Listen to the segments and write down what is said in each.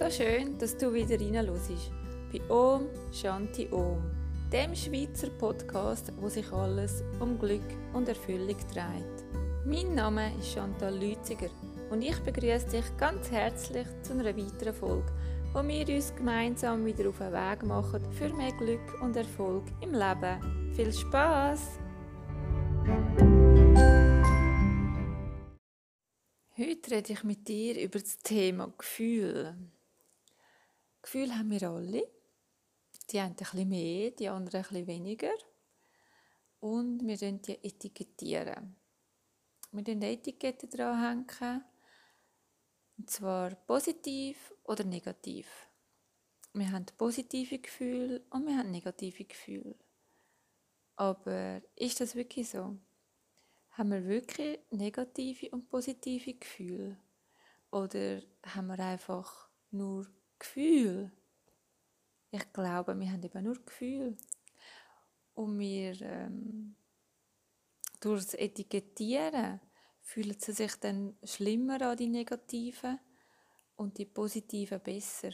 So schön, dass du wieder reinhörst bei Om Shanti Om, dem Schweizer Podcast, wo sich alles um Glück und Erfüllung dreht. Mein Name ist Chantal Lütziger und ich begrüße dich ganz herzlich zu einer weiteren Folge, wo wir uns gemeinsam wieder auf den Weg machen für mehr Glück und Erfolg im Leben. Viel Spaß! Heute rede ich mit dir über das Thema Gefühl. Gefühl haben wir alle. Die einen ein bisschen mehr, die anderen ein bisschen weniger. Und wir etikettieren die etikettieren. Wir hängen Etiketten dranhängen. Und zwar positiv oder negativ. Wir haben positive Gefühle und wir haben negative Gefühle. Aber ist das wirklich so? Haben wir wirklich negative und positive Gefühle? Oder haben wir einfach nur Gefühl. Ich glaube, wir haben eben nur Gefühl. Und wir, ähm, durch das Etikettieren, fühlen sie sich dann schlimmer an die negativen und die positiven besser.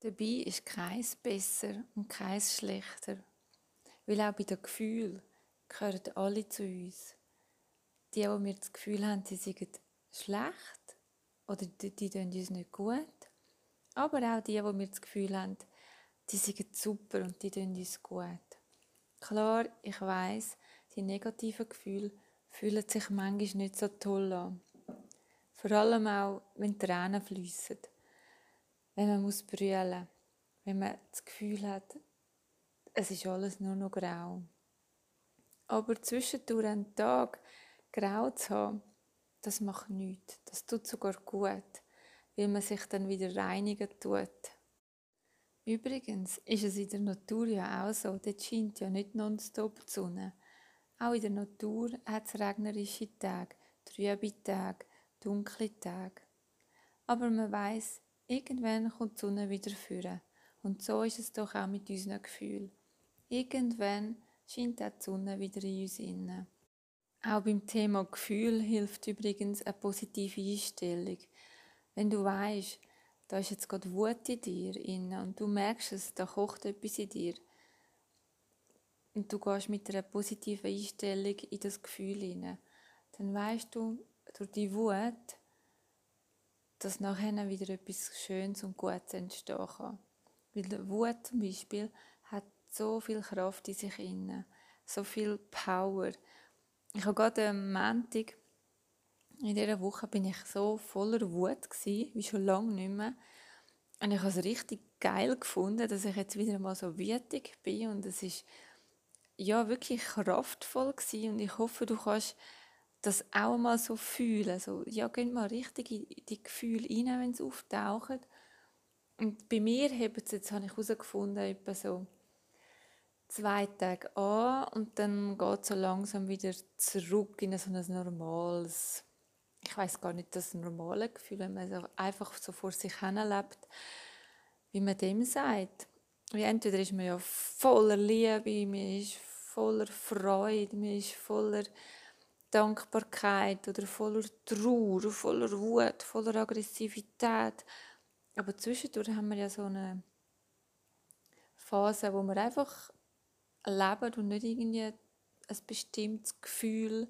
Dabei ist keins besser und keins schlechter. Weil auch bei den Gefühlen gehören alle zu uns. Die, die wir das Gefühl haben, sie seien schlecht oder die, die tun uns nicht gut, aber auch die, die wir das Gefühl haben, die sind super und die tun uns gut. Klar, ich weiß, die negativen Gefühle fühlen sich manchmal nicht so toll an. Vor allem auch, wenn Tränen fließen, wenn man muss brüllen, wenn man das Gefühl hat, es ist alles nur noch grau. Aber zwischendurch einen Tag grau zu haben, das macht nichts. Das tut sogar gut weil man sich dann wieder reinigen tut. Übrigens ist es in der Natur ja auch so, dort scheint ja nicht nonstop die Sonne. Auch in der Natur hat es regnerische Tage, trübe Tage, dunkle Tage. Aber man weiß, irgendwann kommt die Sonne wieder führen. Und so ist es doch auch mit unseren Gefühlen. Irgendwann scheint auch die Sonne wieder in uns inne. Auch beim Thema Gefühl hilft übrigens eine positive Einstellung. Wenn du weißt, da ist jetzt gerade Wut in dir und du merkst es, da kocht etwas in dir und du gehst mit einer positiven Einstellung in das Gefühl hinein, dann weißt du durch die Wut, dass nachher wieder etwas Schönes und Gutes entstehen kann. Weil Wut zum Beispiel hat so viel Kraft in sich inne, so viel Power. Ich habe gerade am Montag in dieser Woche bin ich so voller Wut gewesen, wie schon lange nicht mehr. Und ich habe es richtig geil gefunden, dass ich jetzt wieder mal so wütig bin und es ist ja wirklich kraftvoll gewesen. und ich hoffe, du kannst das auch mal so fühlen. So, ja, geh mal richtig in die Gefühle rein, wenn sie auftauchen. Und bei mir hebt es jetzt, habe ich herausgefunden, etwa so zwei Tage an und dann geht es so langsam wieder zurück in so ein normales ich weiß gar nicht, das normale Gefühl, wenn man so einfach so vor sich hin lebt, wie man dem sagt. Wie entweder ist man ja voller Liebe, man ist voller Freude, man ist voller Dankbarkeit oder voller Trauer, voller Wut, voller Aggressivität. Aber zwischendurch haben wir ja so eine Phase, wo wir einfach leben und nicht irgendwie ein bestimmtes Gefühl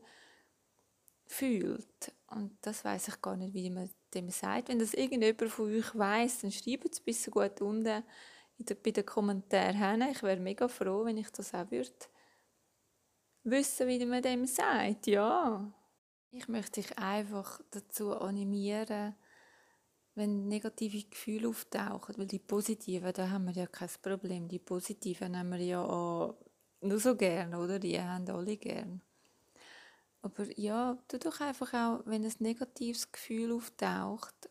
fühlt. Und das weiß ich gar nicht, wie man dem sagt. Wenn das irgendjemand von euch weiß, dann schreibt es bis gut unten bei den Kommentaren. Ich wäre mega froh, wenn ich das auch würde wissen, wie man dem sagt. Ja. Ich möchte dich einfach dazu animieren, wenn negative Gefühle auftauchen, weil die positiven, da haben wir ja kein Problem. Die positiven haben wir ja auch nur so gern, oder? Die haben alle gern. Aber ja, tu doch einfach auch, wenn ein negatives Gefühl auftaucht,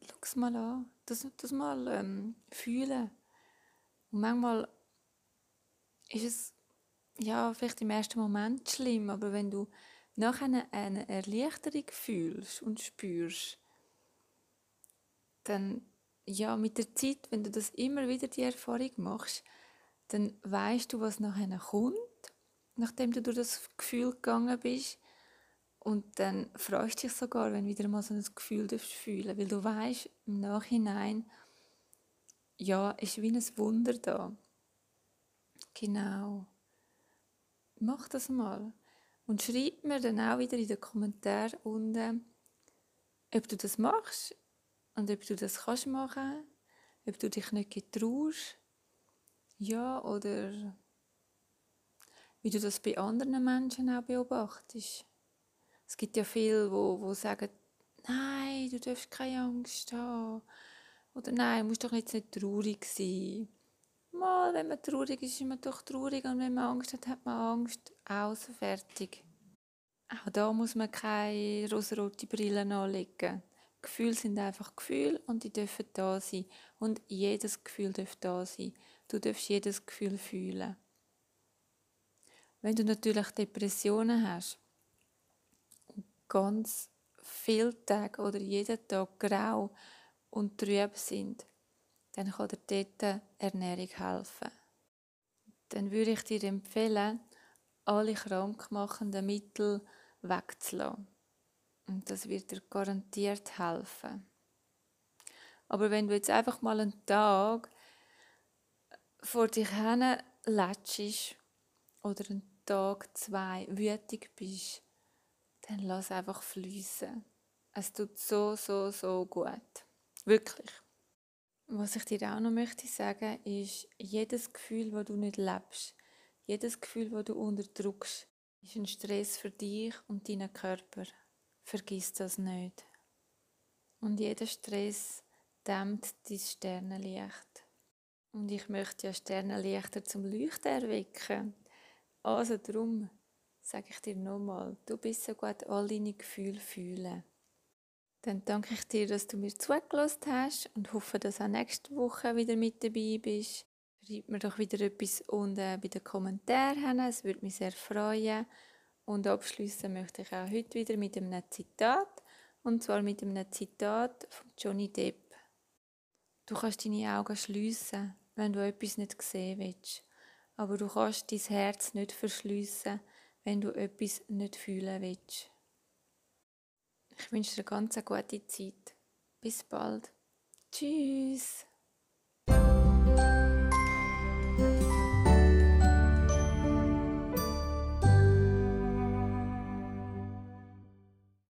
schau es mal an, das, das mal ähm, fühlen. Und manchmal ist es ja vielleicht im ersten Moment schlimm, aber wenn du nachher eine, eine Erleichterung fühlst und spürst, dann ja, mit der Zeit, wenn du das immer wieder die Erfahrung machst, dann weißt du, was nachher kommt nachdem du durch das Gefühl gegangen bist. Und dann freust du dich sogar, wenn du wieder mal so ein Gefühl fühlen weil du weißt im Nachhinein, ja, ist wie ein Wunder da. Genau. Mach das mal. Und schreib mir dann auch wieder in den Kommentaren unten, ob du das machst und ob du das kannst machen, ob du dich nicht getraust, ja, oder wie du das bei anderen Menschen auch beobachtest. Es gibt ja viele, wo, wo sagen, nein, du darfst keine Angst haben. Oder nein, du musst doch jetzt nicht traurig sein. Mal, wenn man traurig ist, ist man doch traurig und wenn man Angst hat, hat man Angst. Aus, fertig. Auch da muss man keine rosarote Brille anlegen. Gefühle sind einfach Gefühle und die dürfen da sein. Und jedes Gefühl darf da sein. Du darfst jedes Gefühl fühlen. Wenn du natürlich Depressionen hast, ganz viele Tage oder jeden Tag grau und trüb sind, dann kann dir dort Ernährung helfen. Dann würde ich dir empfehlen, alle krankmachenden Mittel wegzulassen. Und das wird dir garantiert helfen. Aber wenn du jetzt einfach mal einen Tag vor dich hin lätschst oder einen Tag, zwei wütig bist, dann lass einfach fließen. Es tut so, so, so gut. Wirklich. Was ich dir auch noch möchte sagen, ist, jedes Gefühl, das du nicht lebst, jedes Gefühl, das du unterdrückst, ist ein Stress für dich und deinen Körper. Vergiss das nicht. Und jeder Stress dämmt dein Sternenlicht. Und ich möchte ja Sternenlichter zum Leuchten erwecken. Also darum sage ich dir nochmal, du bist so gut all deine Gefühle fühlen. Dann danke ich dir, dass du mir zugelassen hast und hoffe, dass du auch nächste Woche wieder mit dabei bist. Schreib mir doch wieder etwas unten bei den Kommentaren, es würde mich sehr freuen. Und abschließen möchte ich auch heute wieder mit einem Zitat, und zwar mit einem Zitat von Johnny Depp. Du kannst deine Augen schliessen, wenn du etwas nicht sehen willst, aber du kannst dein Herz nicht verschliessen, wenn du etwas nicht fühlen willst. Ich wünsche dir eine ganz gute Zeit. Bis bald. Tschüss.